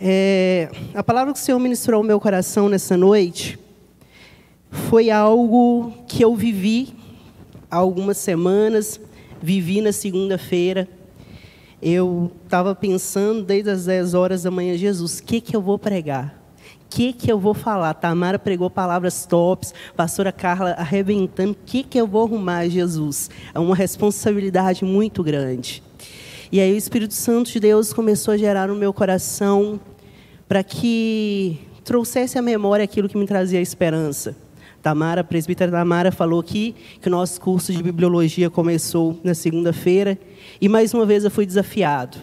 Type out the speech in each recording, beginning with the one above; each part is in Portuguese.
É, a palavra que o Senhor ministrou ao meu coração nessa noite foi algo que eu vivi há algumas semanas, vivi na segunda-feira. Eu estava pensando desde as 10 horas da manhã, Jesus, o que, que eu vou pregar? O que, que eu vou falar? Tamara pregou palavras tops, pastora Carla arrebentando. O que, que eu vou arrumar, Jesus? É uma responsabilidade muito grande. E aí o Espírito Santo de Deus começou a gerar no meu coração para que trouxesse à memória aquilo que me trazia esperança. Tamara, a presbítera Tamara falou aqui que o nosso curso de bibliologia começou na segunda-feira e mais uma vez eu fui desafiado.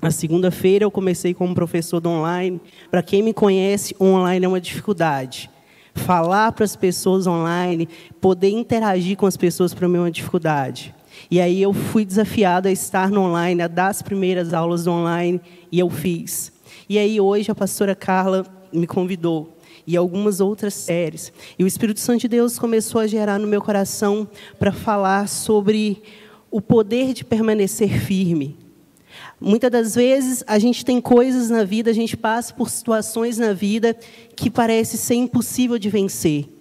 Na segunda-feira eu comecei como professor do online. Para quem me conhece, online é uma dificuldade. Falar para as pessoas online, poder interagir com as pessoas para mim é uma dificuldade. E aí eu fui desafiado a estar no online, a dar as primeiras aulas do online, e eu fiz. E aí hoje a pastora Carla me convidou e algumas outras séries. E o Espírito Santo de Deus começou a gerar no meu coração para falar sobre o poder de permanecer firme. Muitas das vezes a gente tem coisas na vida, a gente passa por situações na vida que parece ser impossível de vencer.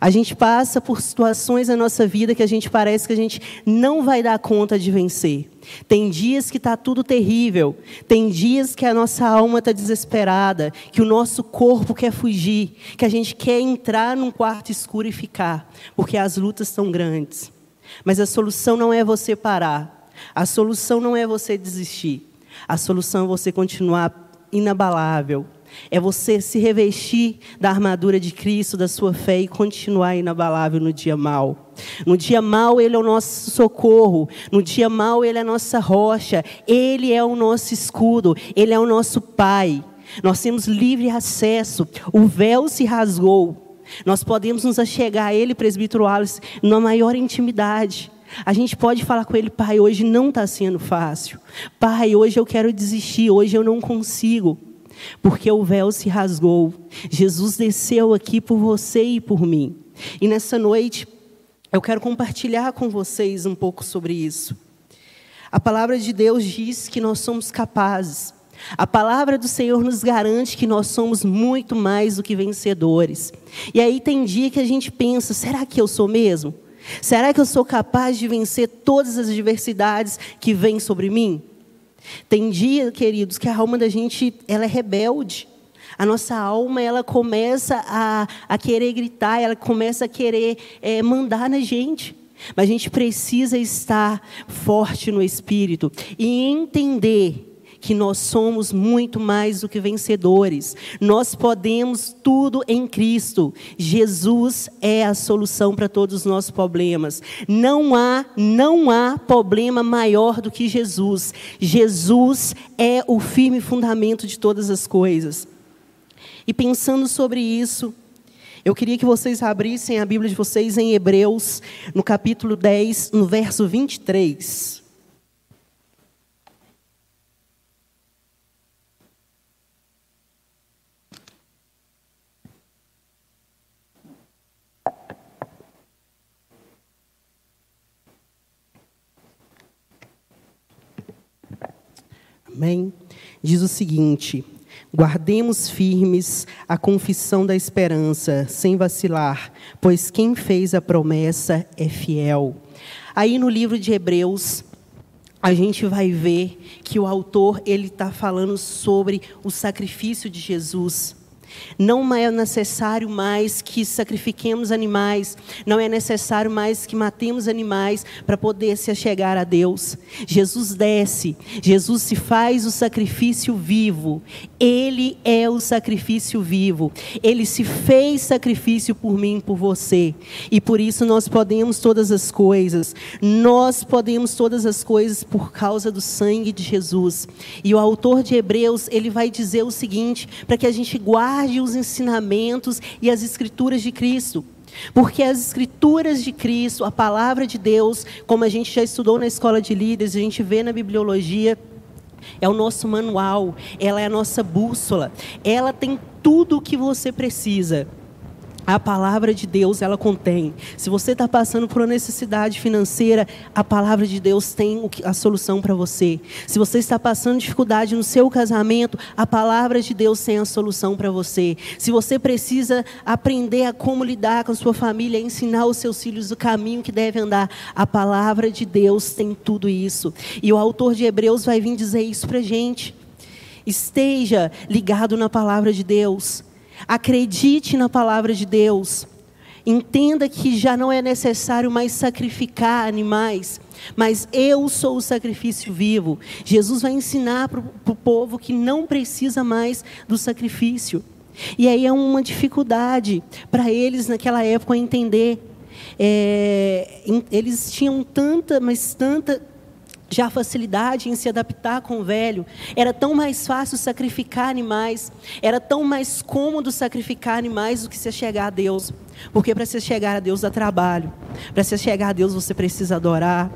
A gente passa por situações na nossa vida que a gente parece que a gente não vai dar conta de vencer. Tem dias que está tudo terrível. Tem dias que a nossa alma está desesperada, que o nosso corpo quer fugir, que a gente quer entrar num quarto escuro e ficar, porque as lutas são grandes. Mas a solução não é você parar. A solução não é você desistir. A solução é você continuar inabalável, é você se revestir da armadura de Cristo, da sua fé e continuar inabalável no dia mal. No dia mal, Ele é o nosso socorro. No dia mal, Ele é a nossa rocha. Ele é o nosso escudo. Ele é o nosso Pai. Nós temos livre acesso. O véu se rasgou. Nós podemos nos achegar a Ele, presbítero Alice, na maior intimidade. A gente pode falar com ele, pai, hoje não está sendo fácil. Pai, hoje eu quero desistir, hoje eu não consigo porque o véu se rasgou. Jesus desceu aqui por você e por mim. E nessa noite, eu quero compartilhar com vocês um pouco sobre isso. A palavra de Deus diz que nós somos capazes. A palavra do Senhor nos garante que nós somos muito mais do que vencedores. E aí tem dia que a gente pensa: será que eu sou mesmo? Será que eu sou capaz de vencer todas as adversidades que vêm sobre mim? Tem dia, queridos, que a alma da gente ela é rebelde. A nossa alma ela começa a, a querer gritar, ela começa a querer é, mandar na gente. Mas a gente precisa estar forte no espírito e entender que nós somos muito mais do que vencedores. Nós podemos tudo em Cristo. Jesus é a solução para todos os nossos problemas. Não há, não há problema maior do que Jesus. Jesus é o firme fundamento de todas as coisas. E pensando sobre isso, eu queria que vocês abrissem a Bíblia de vocês em Hebreus, no capítulo 10, no verso 23. Amém? Diz o seguinte: Guardemos firmes a confissão da esperança, sem vacilar, pois quem fez a promessa é fiel. Aí no livro de Hebreus, a gente vai ver que o autor ele está falando sobre o sacrifício de Jesus. Não é necessário mais que sacrifiquemos animais, não é necessário mais que matemos animais para poder se achegar a Deus. Jesus desce, Jesus se faz o sacrifício vivo. Ele é o sacrifício vivo. Ele se fez sacrifício por mim, por você. E por isso nós podemos todas as coisas. Nós podemos todas as coisas por causa do sangue de Jesus. E o autor de Hebreus, ele vai dizer o seguinte, para que a gente guarde guarde os ensinamentos e as escrituras de Cristo. Porque as escrituras de Cristo, a palavra de Deus, como a gente já estudou na escola de líderes, a gente vê na bibliologia, é o nosso manual, ela é a nossa bússola, ela tem tudo o que você precisa. A palavra de Deus, ela contém. Se você está passando por uma necessidade financeira, a palavra de Deus tem a solução para você. Se você está passando dificuldade no seu casamento, a palavra de Deus tem a solução para você. Se você precisa aprender a como lidar com a sua família, ensinar os seus filhos o caminho que deve andar, a palavra de Deus tem tudo isso. E o autor de Hebreus vai vir dizer isso para gente. Esteja ligado na palavra de Deus. Acredite na palavra de Deus. Entenda que já não é necessário mais sacrificar animais, mas eu sou o sacrifício vivo. Jesus vai ensinar para o povo que não precisa mais do sacrifício. E aí é uma dificuldade para eles naquela época entender. É, eles tinham tanta, mas tanta já a facilidade em se adaptar com o velho. Era tão mais fácil sacrificar animais, era tão mais cômodo sacrificar animais do que se chegar a Deus. Porque para se chegar a Deus dá trabalho. Para se chegar a Deus você precisa adorar,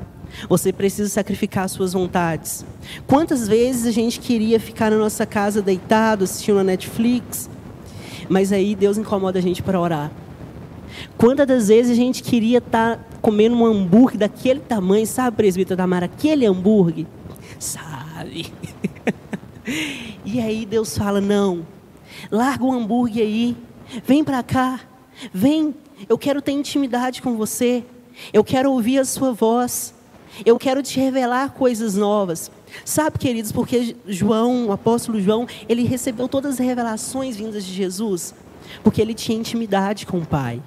você precisa sacrificar as suas vontades. Quantas vezes a gente queria ficar na nossa casa deitado, assistindo a Netflix, mas aí Deus incomoda a gente para orar. Quantas das vezes a gente queria estar tá comendo um hambúrguer daquele tamanho, sabe, presbítero Tamara? Aquele hambúrguer, sabe? e aí Deus fala: não, larga o hambúrguer aí, vem para cá, vem, eu quero ter intimidade com você, eu quero ouvir a sua voz, eu quero te revelar coisas novas. Sabe, queridos, porque João, o apóstolo João, ele recebeu todas as revelações vindas de Jesus, porque ele tinha intimidade com o Pai.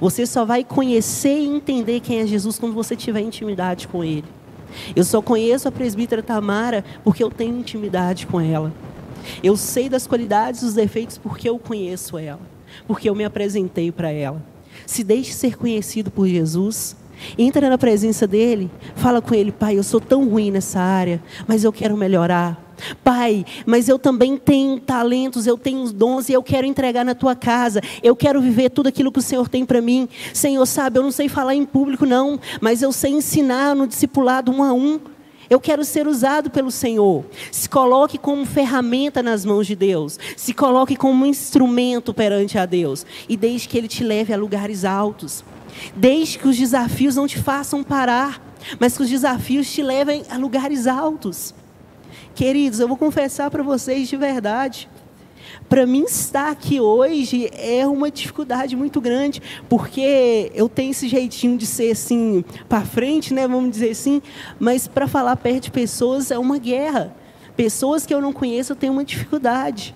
Você só vai conhecer e entender quem é Jesus quando você tiver intimidade com Ele. Eu só conheço a presbítera Tamara porque eu tenho intimidade com ela. Eu sei das qualidades e dos defeitos porque eu conheço ela, porque eu me apresentei para ela. Se deixe ser conhecido por Jesus. Entra na presença dele, fala com ele, pai, eu sou tão ruim nessa área, mas eu quero melhorar. Pai, mas eu também tenho talentos, eu tenho dons e eu quero entregar na tua casa. Eu quero viver tudo aquilo que o Senhor tem para mim. Senhor, sabe, eu não sei falar em público não, mas eu sei ensinar no discipulado um a um. Eu quero ser usado pelo Senhor. Se coloque como ferramenta nas mãos de Deus. Se coloque como instrumento perante a Deus. E deixe que Ele te leve a lugares altos. Deixe que os desafios não te façam parar, mas que os desafios te levem a lugares altos. Queridos, eu vou confessar para vocês de verdade. Para mim estar aqui hoje é uma dificuldade muito grande, porque eu tenho esse jeitinho de ser assim para frente, né, vamos dizer assim, mas para falar perto de pessoas é uma guerra. Pessoas que eu não conheço, eu tenho uma dificuldade.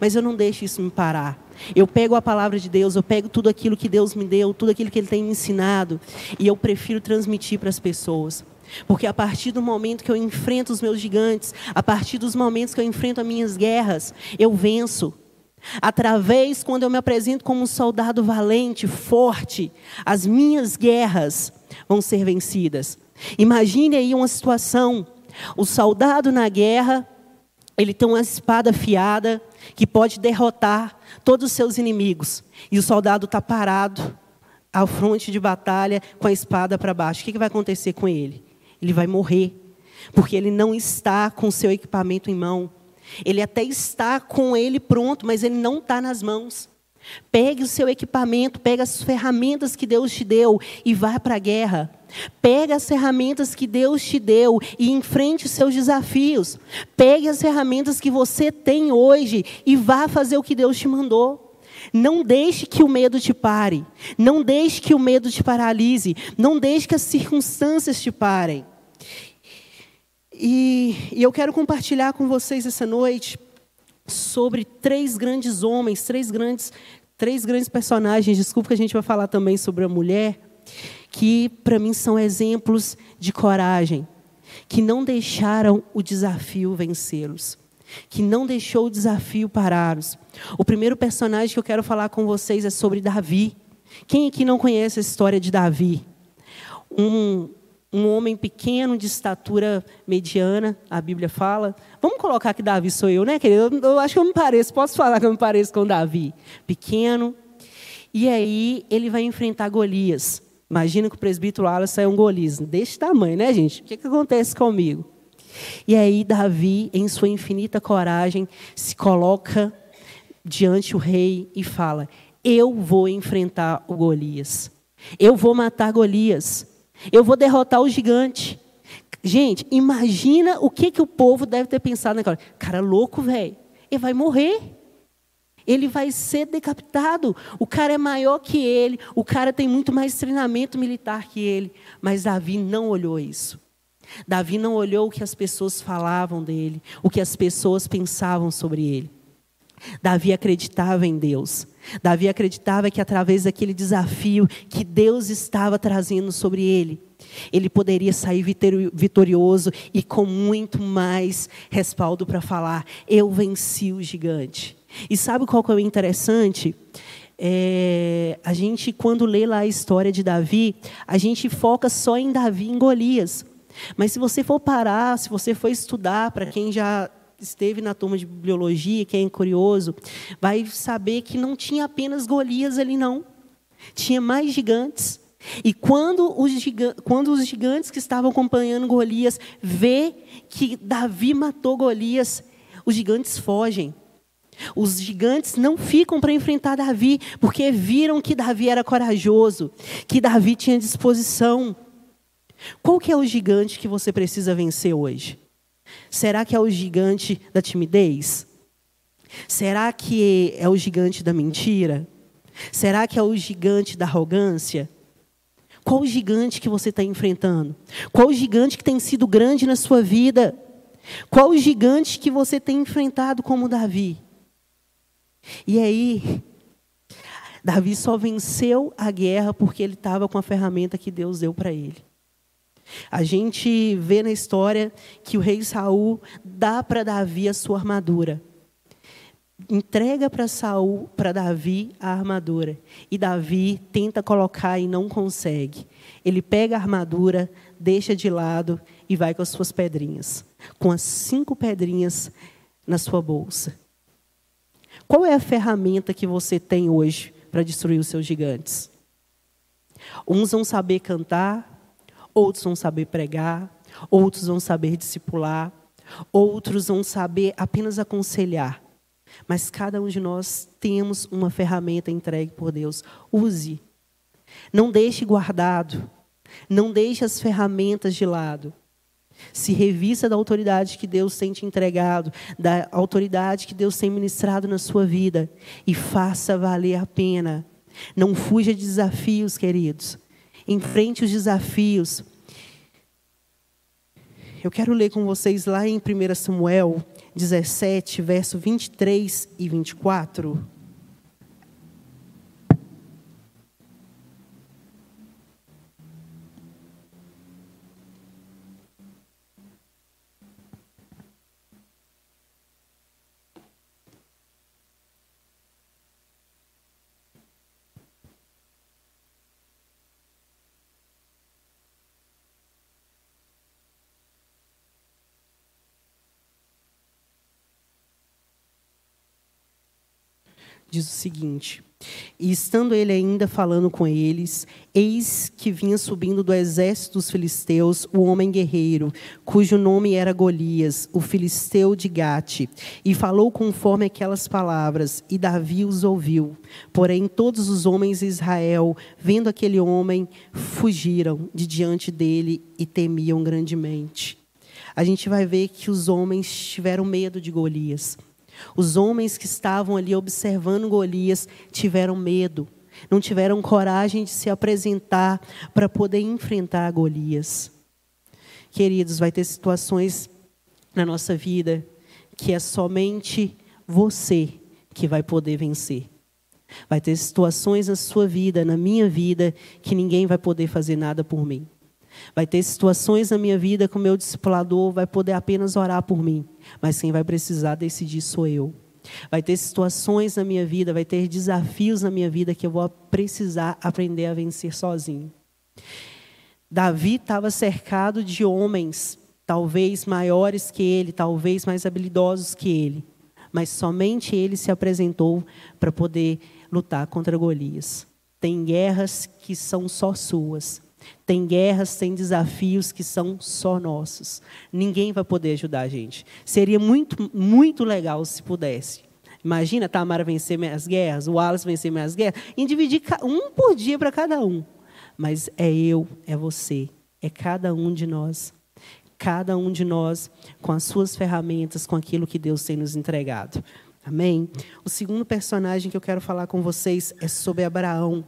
Mas eu não deixo isso me parar. Eu pego a palavra de Deus, eu pego tudo aquilo que Deus me deu, tudo aquilo que Ele tem me ensinado, e eu prefiro transmitir para as pessoas. Porque a partir do momento que eu enfrento os meus gigantes, a partir dos momentos que eu enfrento as minhas guerras, eu venço. Através, quando eu me apresento como um soldado valente, forte, as minhas guerras vão ser vencidas. Imagine aí uma situação: o soldado na guerra, ele tem uma espada afiada que pode derrotar todos os seus inimigos, e o soldado está parado ao fronte de batalha com a espada para baixo. O que vai acontecer com ele? Ele vai morrer, porque ele não está com seu equipamento em mão. Ele até está com ele pronto, mas ele não está nas mãos. Pegue o seu equipamento, pegue as ferramentas que Deus te deu e vá para a guerra. Pegue as ferramentas que Deus te deu e enfrente os seus desafios. Pegue as ferramentas que você tem hoje e vá fazer o que Deus te mandou. Não deixe que o medo te pare. Não deixe que o medo te paralise. Não deixe que as circunstâncias te parem. E, e eu quero compartilhar com vocês essa noite sobre três grandes homens, três grandes, três grandes personagens. Desculpa que a gente vai falar também sobre a mulher, que para mim são exemplos de coragem, que não deixaram o desafio vencê-los, que não deixou o desafio pará-los. O primeiro personagem que eu quero falar com vocês é sobre Davi. Quem aqui não conhece a história de Davi? Um, um homem pequeno, de estatura mediana, a Bíblia fala. Vamos colocar que Davi sou eu, né, querido? Eu, eu acho que eu me pareço, posso falar que eu me pareço com Davi. Pequeno. E aí ele vai enfrentar Golias. Imagina que o presbítero Wallace é um Golias. Desse tamanho, né, gente? O que, que acontece comigo? E aí Davi, em sua infinita coragem, se coloca diante o rei e fala: Eu vou enfrentar o Golias. Eu vou matar Golias. Eu vou derrotar o gigante. Gente, imagina o que, que o povo deve ter pensado naquela hora. Cara louco, velho. Ele vai morrer. Ele vai ser decapitado. O cara é maior que ele. O cara tem muito mais treinamento militar que ele. Mas Davi não olhou isso. Davi não olhou o que as pessoas falavam dele, o que as pessoas pensavam sobre ele. Davi acreditava em Deus. Davi acreditava que através daquele desafio que Deus estava trazendo sobre ele, ele poderia sair vitorioso e com muito mais respaldo para falar: Eu venci o gigante. E sabe qual que é o interessante? É, a gente, quando lê lá a história de Davi, a gente foca só em Davi e em Golias. Mas se você for parar, se você for estudar, para quem já esteve na turma de biologia, quem é curioso, vai saber que não tinha apenas Golias ali, não. Tinha mais gigantes. E quando os, gigantes, quando os gigantes que estavam acompanhando Golias vê que Davi matou Golias, os gigantes fogem. Os gigantes não ficam para enfrentar Davi, porque viram que Davi era corajoso, que Davi tinha disposição. Qual que é o gigante que você precisa vencer hoje? Será que é o gigante da timidez? Será que é o gigante da mentira? Será que é o gigante da arrogância? Qual o gigante que você está enfrentando? Qual o gigante que tem sido grande na sua vida? Qual o gigante que você tem enfrentado como Davi? E aí, Davi só venceu a guerra porque ele estava com a ferramenta que Deus deu para ele. A gente vê na história que o rei Saul dá para Davi a sua armadura. Entrega para Saul, para Davi a armadura. E Davi tenta colocar e não consegue. Ele pega a armadura, deixa de lado e vai com as suas pedrinhas. Com as cinco pedrinhas na sua bolsa. Qual é a ferramenta que você tem hoje para destruir os seus gigantes? Uns vão saber cantar, outros vão saber pregar, outros vão saber discipular, outros vão saber apenas aconselhar. Mas cada um de nós temos uma ferramenta entregue por Deus. Use. Não deixe guardado. Não deixe as ferramentas de lado. Se revista da autoridade que Deus tem te entregado, da autoridade que Deus tem ministrado na sua vida e faça valer a pena. Não fuja de desafios, queridos. Enfrente os desafios. Eu quero ler com vocês lá em 1 Samuel 17, verso 23 e 24. Diz o seguinte: E estando ele ainda falando com eles, eis que vinha subindo do exército dos filisteus o homem guerreiro, cujo nome era Golias, o filisteu de Gate, e falou conforme aquelas palavras, e Davi os ouviu. Porém, todos os homens de Israel, vendo aquele homem, fugiram de diante dele e temiam grandemente. A gente vai ver que os homens tiveram medo de Golias. Os homens que estavam ali observando Golias tiveram medo, não tiveram coragem de se apresentar para poder enfrentar Golias. Queridos, vai ter situações na nossa vida que é somente você que vai poder vencer. Vai ter situações na sua vida, na minha vida, que ninguém vai poder fazer nada por mim. Vai ter situações na minha vida que o meu discipulador vai poder apenas orar por mim, mas quem vai precisar decidir sou eu. Vai ter situações na minha vida, vai ter desafios na minha vida que eu vou precisar aprender a vencer sozinho. Davi estava cercado de homens, talvez maiores que ele, talvez mais habilidosos que ele, mas somente ele se apresentou para poder lutar contra Golias. Tem guerras que são só suas, tem guerras, tem desafios que são só nossos. Ninguém vai poder ajudar a gente. Seria muito, muito legal se pudesse. Imagina a Tamara vencer minhas guerras, o Wallace vencer minhas guerras, em dividir um por dia para cada um. Mas é eu, é você, é cada um de nós. Cada um de nós com as suas ferramentas, com aquilo que Deus tem nos entregado. Amém? O segundo personagem que eu quero falar com vocês é sobre Abraão.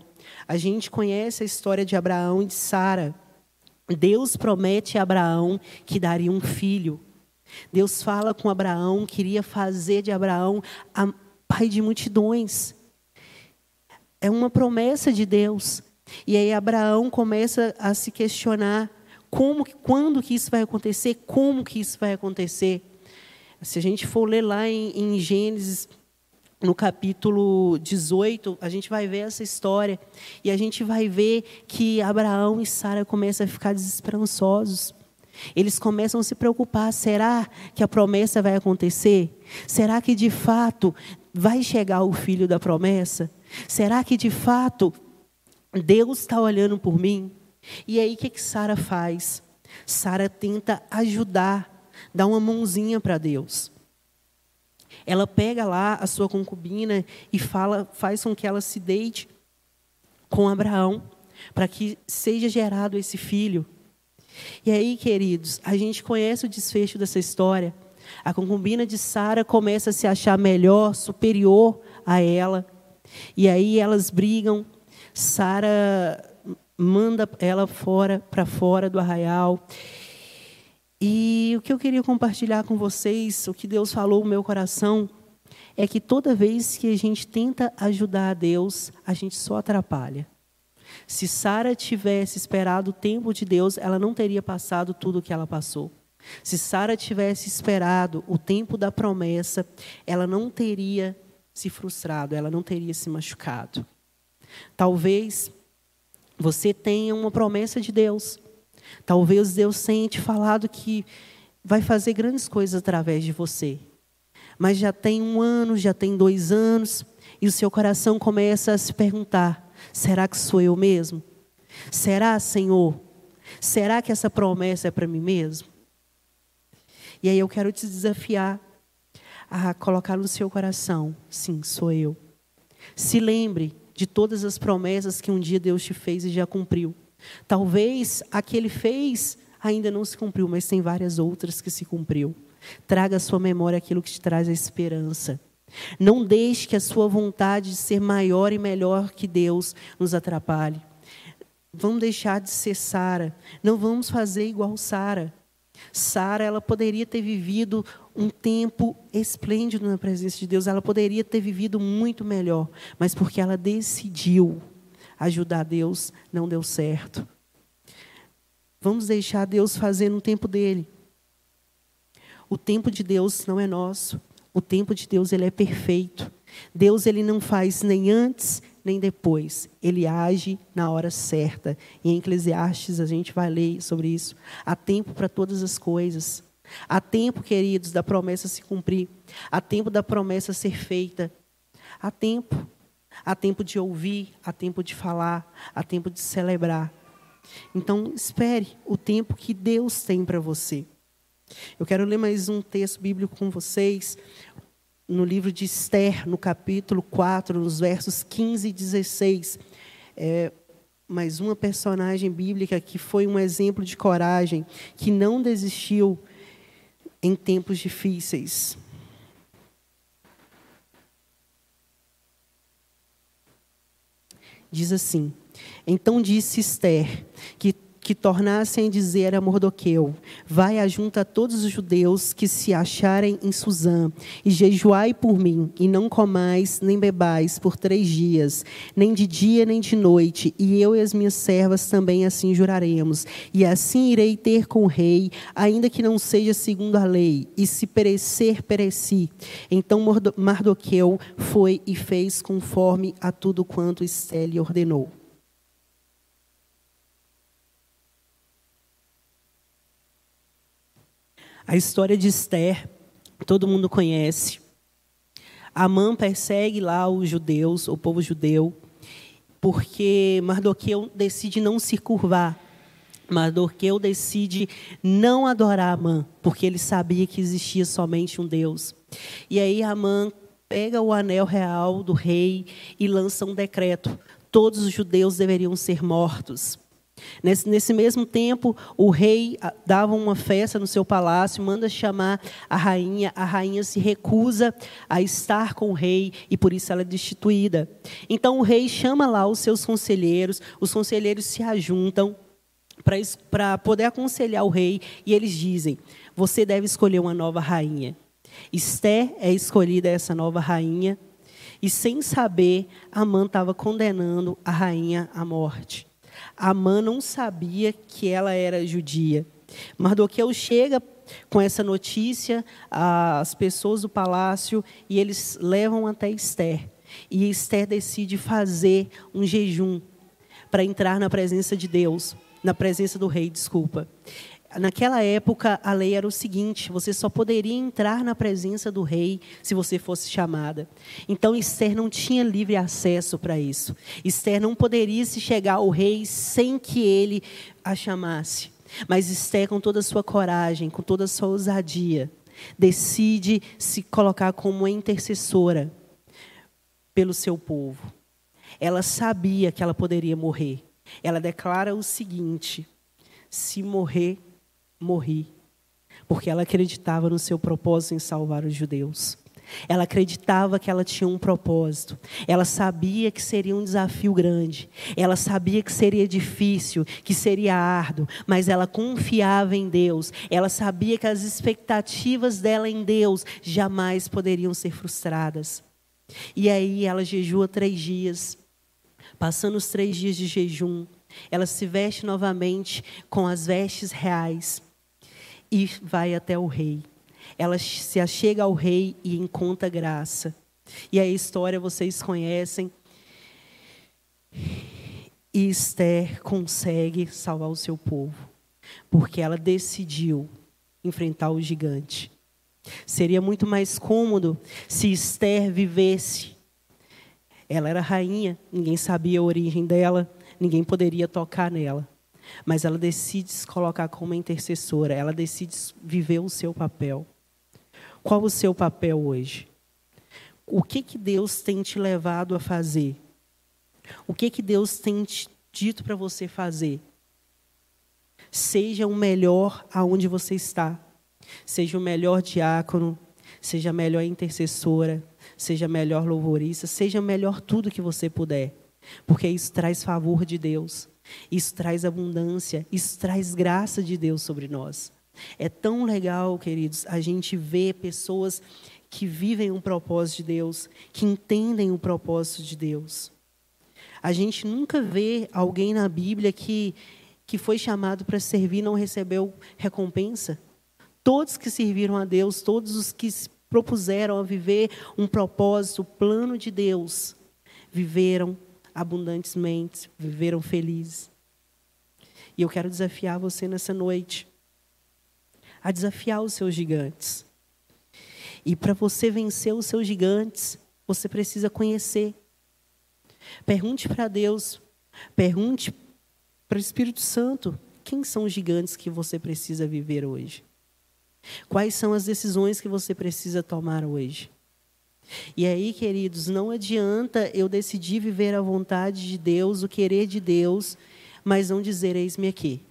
A gente conhece a história de Abraão e de Sara. Deus promete a Abraão que daria um filho. Deus fala com Abraão, queria fazer de Abraão pai de multidões. É uma promessa de Deus. E aí Abraão começa a se questionar como, quando que isso vai acontecer, como que isso vai acontecer. Se a gente for ler lá em, em Gênesis, no capítulo 18, a gente vai ver essa história e a gente vai ver que Abraão e Sara começam a ficar desesperançosos. Eles começam a se preocupar: será que a promessa vai acontecer? Será que de fato vai chegar o filho da promessa? Será que de fato Deus está olhando por mim? E aí o que, que Sara faz? Sara tenta ajudar, dá uma mãozinha para Deus. Ela pega lá a sua concubina e fala, faz com que ela se deite com Abraão, para que seja gerado esse filho. E aí, queridos, a gente conhece o desfecho dessa história. A concubina de Sara começa a se achar melhor, superior a ela. E aí elas brigam. Sara manda ela fora para fora do arraial. E o que eu queria compartilhar com vocês, o que Deus falou no meu coração, é que toda vez que a gente tenta ajudar a Deus, a gente só atrapalha. Se Sara tivesse esperado o tempo de Deus, ela não teria passado tudo o que ela passou. Se Sara tivesse esperado o tempo da promessa, ela não teria se frustrado, ela não teria se machucado. Talvez você tenha uma promessa de Deus. Talvez Deus tenha te falado que vai fazer grandes coisas através de você. Mas já tem um ano, já tem dois anos, e o seu coração começa a se perguntar: Será que sou eu mesmo? Será, Senhor? Será que essa promessa é para mim mesmo? E aí eu quero te desafiar a colocar no seu coração: sim, sou eu. Se lembre de todas as promessas que um dia Deus te fez e já cumpriu. Talvez a que ele fez ainda não se cumpriu, mas tem várias outras que se cumpriu. Traga à sua memória aquilo que te traz a esperança. Não deixe que a sua vontade de ser maior e melhor que Deus nos atrapalhe. Vamos deixar de ser Sara. Não vamos fazer igual Sara. Sara, ela poderia ter vivido um tempo esplêndido na presença de Deus. Ela poderia ter vivido muito melhor, mas porque ela decidiu ajudar Deus, não deu certo. Vamos deixar Deus fazer no tempo dele. O tempo de Deus não é nosso. O tempo de Deus ele é perfeito. Deus ele não faz nem antes nem depois. Ele age na hora certa. Em Eclesiastes a gente vai ler sobre isso. Há tempo para todas as coisas. Há tempo, queridos, da promessa se cumprir. Há tempo da promessa ser feita. Há tempo. Há tempo de ouvir, há tempo de falar, há tempo de celebrar. Então, espere o tempo que Deus tem para você. Eu quero ler mais um texto bíblico com vocês, no livro de Esther, no capítulo 4, nos versos 15 e 16. É, mais uma personagem bíblica que foi um exemplo de coragem, que não desistiu em tempos difíceis. Diz assim: Então disse Esther que que tornassem a dizer a Mordoqueu: Vai ajunta a todos os judeus que se acharem em Suzã, e jejuai por mim, e não comais nem bebais por três dias, nem de dia nem de noite, e eu e as minhas servas também assim juraremos. E assim irei ter com o rei, ainda que não seja segundo a lei, e se perecer, pereci. Então Mardoqueu foi e fez conforme a tudo quanto Esté lhe ordenou. A história de Esther, todo mundo conhece. Amã persegue lá os judeus, o povo judeu, porque Mardoqueu decide não se curvar. Mardoqueu decide não adorar Amã, porque ele sabia que existia somente um Deus. E aí Amã pega o anel real do rei e lança um decreto: todos os judeus deveriam ser mortos. Nesse, nesse, mesmo tempo, o rei ah, dava uma festa no seu palácio, manda chamar a rainha. A rainha se recusa a estar com o rei e por isso ela é destituída. Então o rei chama lá os seus conselheiros, os conselheiros se ajuntam para poder aconselhar o rei e eles dizem: você deve escolher uma nova rainha. Esther é escolhida essa nova rainha e sem saber, Amã estava condenando a rainha à morte. Amã não sabia que ela era judia. Mardoqueu chega com essa notícia às pessoas do palácio e eles levam até Esther. E Esther decide fazer um jejum para entrar na presença de Deus, na presença do rei, desculpa. Naquela época, a lei era o seguinte: você só poderia entrar na presença do rei se você fosse chamada. Então, Esther não tinha livre acesso para isso. Esther não poderia se chegar ao rei sem que ele a chamasse. Mas Esther, com toda a sua coragem, com toda a sua ousadia, decide se colocar como intercessora pelo seu povo. Ela sabia que ela poderia morrer. Ela declara o seguinte: se morrer, morri. Porque ela acreditava no seu propósito em salvar os judeus. Ela acreditava que ela tinha um propósito. Ela sabia que seria um desafio grande. Ela sabia que seria difícil, que seria árduo, mas ela confiava em Deus. Ela sabia que as expectativas dela em Deus jamais poderiam ser frustradas. E aí ela jejua três dias. Passando os três dias de jejum, ela se veste novamente com as vestes reais e vai até o rei. Ela se achega ao rei e encontra graça. E a história vocês conhecem. E Esther consegue salvar o seu povo, porque ela decidiu enfrentar o gigante. Seria muito mais cômodo se Esther vivesse. Ela era rainha, ninguém sabia a origem dela, ninguém poderia tocar nela. Mas ela decide se colocar como intercessora, ela decide viver o seu papel. Qual o seu papel hoje? O que, que Deus tem te levado a fazer? O que, que Deus tem te dito para você fazer? Seja o melhor aonde você está. Seja o melhor diácono, seja a melhor intercessora, seja a melhor louvorista, seja melhor tudo que você puder. Porque isso traz favor de Deus. Isso traz abundância, isso traz graça de Deus sobre nós. É tão legal, queridos, a gente ver pessoas que vivem um propósito de Deus, que entendem o propósito de Deus. A gente nunca vê alguém na Bíblia que, que foi chamado para servir e não recebeu recompensa. Todos que serviram a Deus, todos os que se propuseram a viver um propósito, o plano de Deus, viveram abundantemente, viveram felizes. E eu quero desafiar você nessa noite a desafiar os seus gigantes. E para você vencer os seus gigantes, você precisa conhecer. Pergunte para Deus, pergunte para o Espírito Santo: quem são os gigantes que você precisa viver hoje? Quais são as decisões que você precisa tomar hoje? E aí, queridos, não adianta eu decidir viver a vontade de Deus, o querer de Deus, mas não dizer eis-me aqui.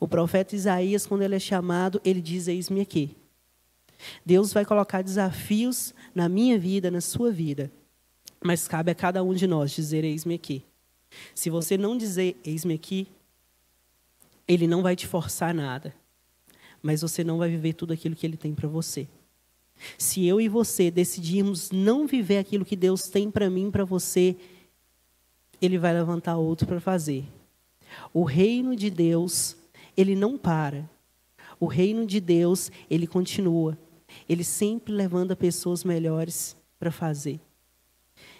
O profeta Isaías, quando ele é chamado, ele diz eis-me aqui. Deus vai colocar desafios na minha vida, na sua vida. Mas cabe a cada um de nós dizer eis-me aqui. Se você não dizer eis-me aqui, ele não vai te forçar nada. Mas você não vai viver tudo aquilo que ele tem para você. Se eu e você decidirmos não viver aquilo que Deus tem para mim, para você, Ele vai levantar outro para fazer. O reino de Deus, ele não para. O reino de Deus, ele continua. Ele sempre levanta pessoas melhores para fazer.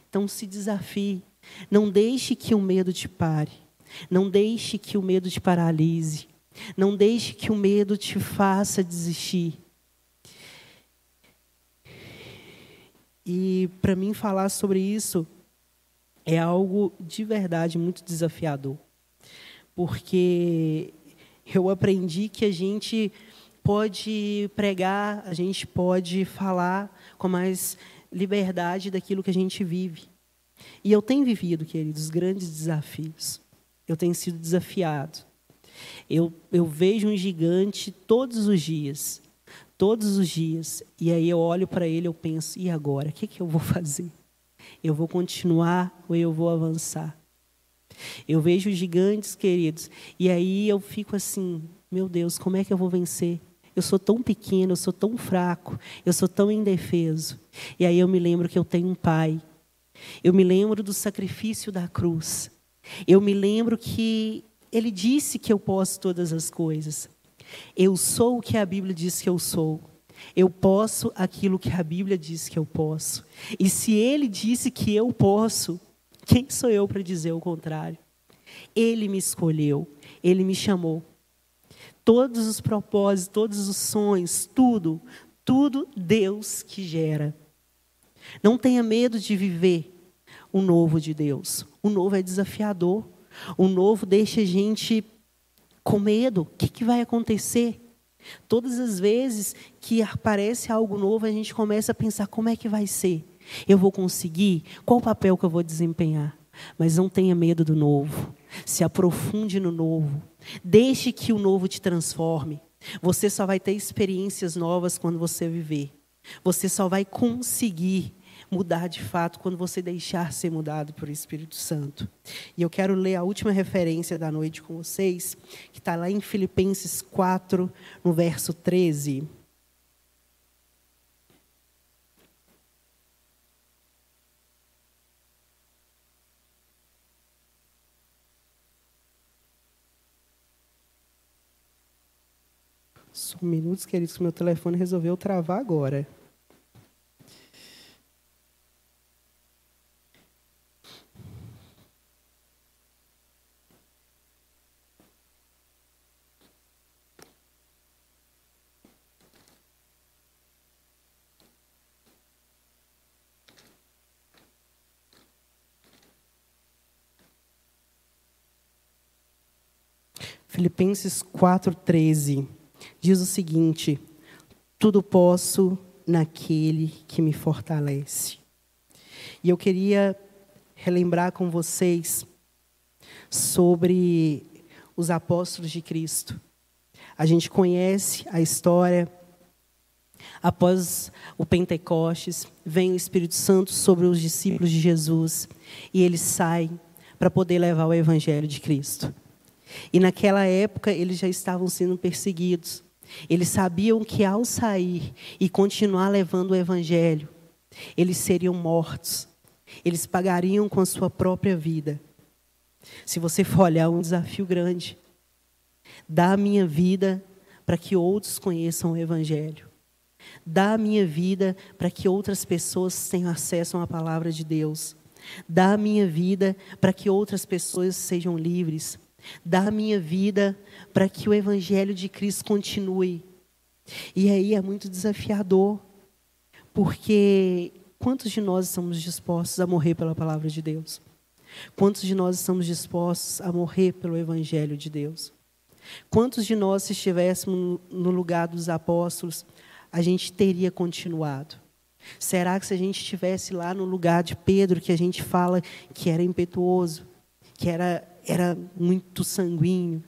Então se desafie. Não deixe que o medo te pare. Não deixe que o medo te paralise. Não deixe que o medo te faça desistir. E para mim falar sobre isso é algo de verdade muito desafiador. Porque eu aprendi que a gente pode pregar, a gente pode falar com mais liberdade daquilo que a gente vive. E eu tenho vivido, queridos, grandes desafios. Eu tenho sido desafiado. Eu, eu vejo um gigante todos os dias. Todos os dias. E aí eu olho para ele eu penso, e agora? O que, que eu vou fazer? Eu vou continuar ou eu vou avançar? Eu vejo gigantes, queridos, e aí eu fico assim, meu Deus, como é que eu vou vencer? Eu sou tão pequeno, eu sou tão fraco, eu sou tão indefeso. E aí eu me lembro que eu tenho um pai. Eu me lembro do sacrifício da cruz. Eu me lembro que ele disse que eu posso todas as coisas. Eu sou o que a Bíblia diz que eu sou. Eu posso aquilo que a Bíblia diz que eu posso. E se ele disse que eu posso, quem sou eu para dizer o contrário? Ele me escolheu, ele me chamou. Todos os propósitos, todos os sonhos, tudo, tudo Deus que gera. Não tenha medo de viver o novo de Deus. O novo é desafiador. O novo deixa a gente com medo. O que, que vai acontecer? Todas as vezes que aparece algo novo, a gente começa a pensar como é que vai ser. Eu vou conseguir? Qual o papel que eu vou desempenhar? Mas não tenha medo do novo. Se aprofunde no novo. Deixe que o novo te transforme. Você só vai ter experiências novas quando você viver. Você só vai conseguir mudar de fato quando você deixar ser mudado por Espírito Santo. E eu quero ler a última referência da noite com vocês, que está lá em Filipenses 4, no verso 13. Só minutos, queridos, que meu telefone resolveu travar agora. Filipenses 4,13 diz o seguinte: Tudo posso naquele que me fortalece. E eu queria relembrar com vocês sobre os apóstolos de Cristo. A gente conhece a história. Após o Pentecostes, vem o Espírito Santo sobre os discípulos de Jesus e eles saem para poder levar o Evangelho de Cristo. E naquela época eles já estavam sendo perseguidos. Eles sabiam que ao sair e continuar levando o evangelho, eles seriam mortos. Eles pagariam com a sua própria vida. Se você for olhar, é um desafio grande. Dar a minha vida para que outros conheçam o evangelho. Dar a minha vida para que outras pessoas tenham acesso à palavra de Deus. Dar a minha vida para que outras pessoas sejam livres dar a minha vida para que o evangelho de Cristo continue. E aí é muito desafiador, porque quantos de nós estamos dispostos a morrer pela palavra de Deus? Quantos de nós estamos dispostos a morrer pelo evangelho de Deus? Quantos de nós, se estivéssemos no lugar dos apóstolos, a gente teria continuado? Será que se a gente estivesse lá no lugar de Pedro, que a gente fala que era impetuoso, que era era muito sanguíneo.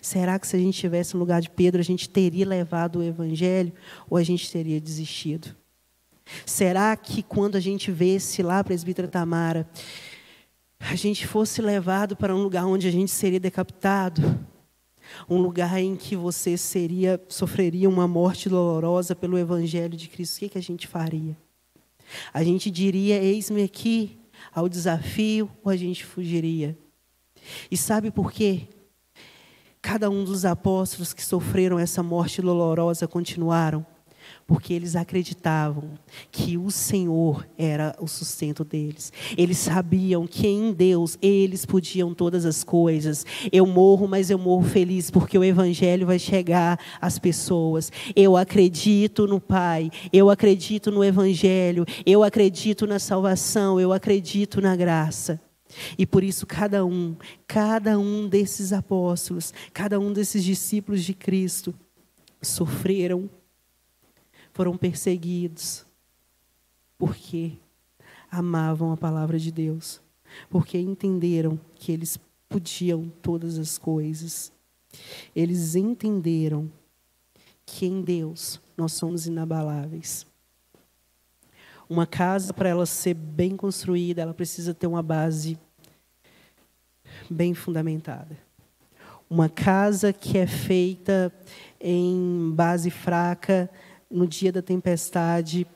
Será que se a gente tivesse no lugar de Pedro, a gente teria levado o evangelho ou a gente teria desistido? Será que quando a gente vesse lá a presbítera Tamara, a gente fosse levado para um lugar onde a gente seria decapitado? Um lugar em que você seria sofreria uma morte dolorosa pelo evangelho de Cristo, o que, que a gente faria? A gente diria: Eis-me aqui ao desafio, ou a gente fugiria? E sabe por quê? Cada um dos apóstolos que sofreram essa morte dolorosa continuaram, porque eles acreditavam que o Senhor era o sustento deles. Eles sabiam que em Deus eles podiam todas as coisas. Eu morro, mas eu morro feliz porque o evangelho vai chegar às pessoas. Eu acredito no Pai, eu acredito no evangelho, eu acredito na salvação, eu acredito na graça. E por isso cada um, cada um desses apóstolos, cada um desses discípulos de Cristo sofreram, foram perseguidos, Porque amavam a palavra de Deus, porque entenderam que eles podiam todas as coisas. Eles entenderam que em Deus nós somos inabaláveis. Uma casa, para ela ser bem construída, ela precisa ter uma base bem fundamentada. Uma casa que é feita em base fraca, no dia da tempestade,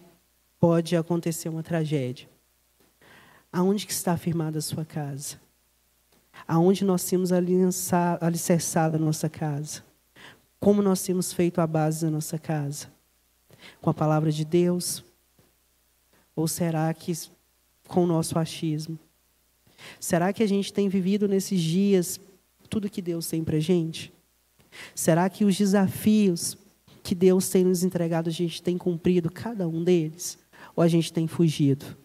pode acontecer uma tragédia. Aonde que está afirmada a sua casa? Aonde nós temos alicerçada a nossa casa? Como nós temos feito a base da nossa casa? Com a palavra de Deus? Ou será que com o nosso achismo? Será que a gente tem vivido nesses dias tudo que Deus tem para gente? Será que os desafios que Deus tem nos entregado, a gente tem cumprido cada um deles? Ou a gente tem fugido?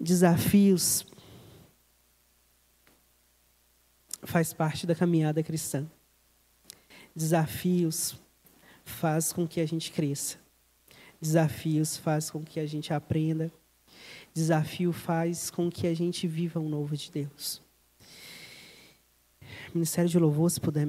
Desafios faz parte da caminhada cristã. Desafios faz com que a gente cresça. Desafios faz com que a gente aprenda. Desafio faz com que a gente viva um novo de Deus. Ministério de Louvor, se puder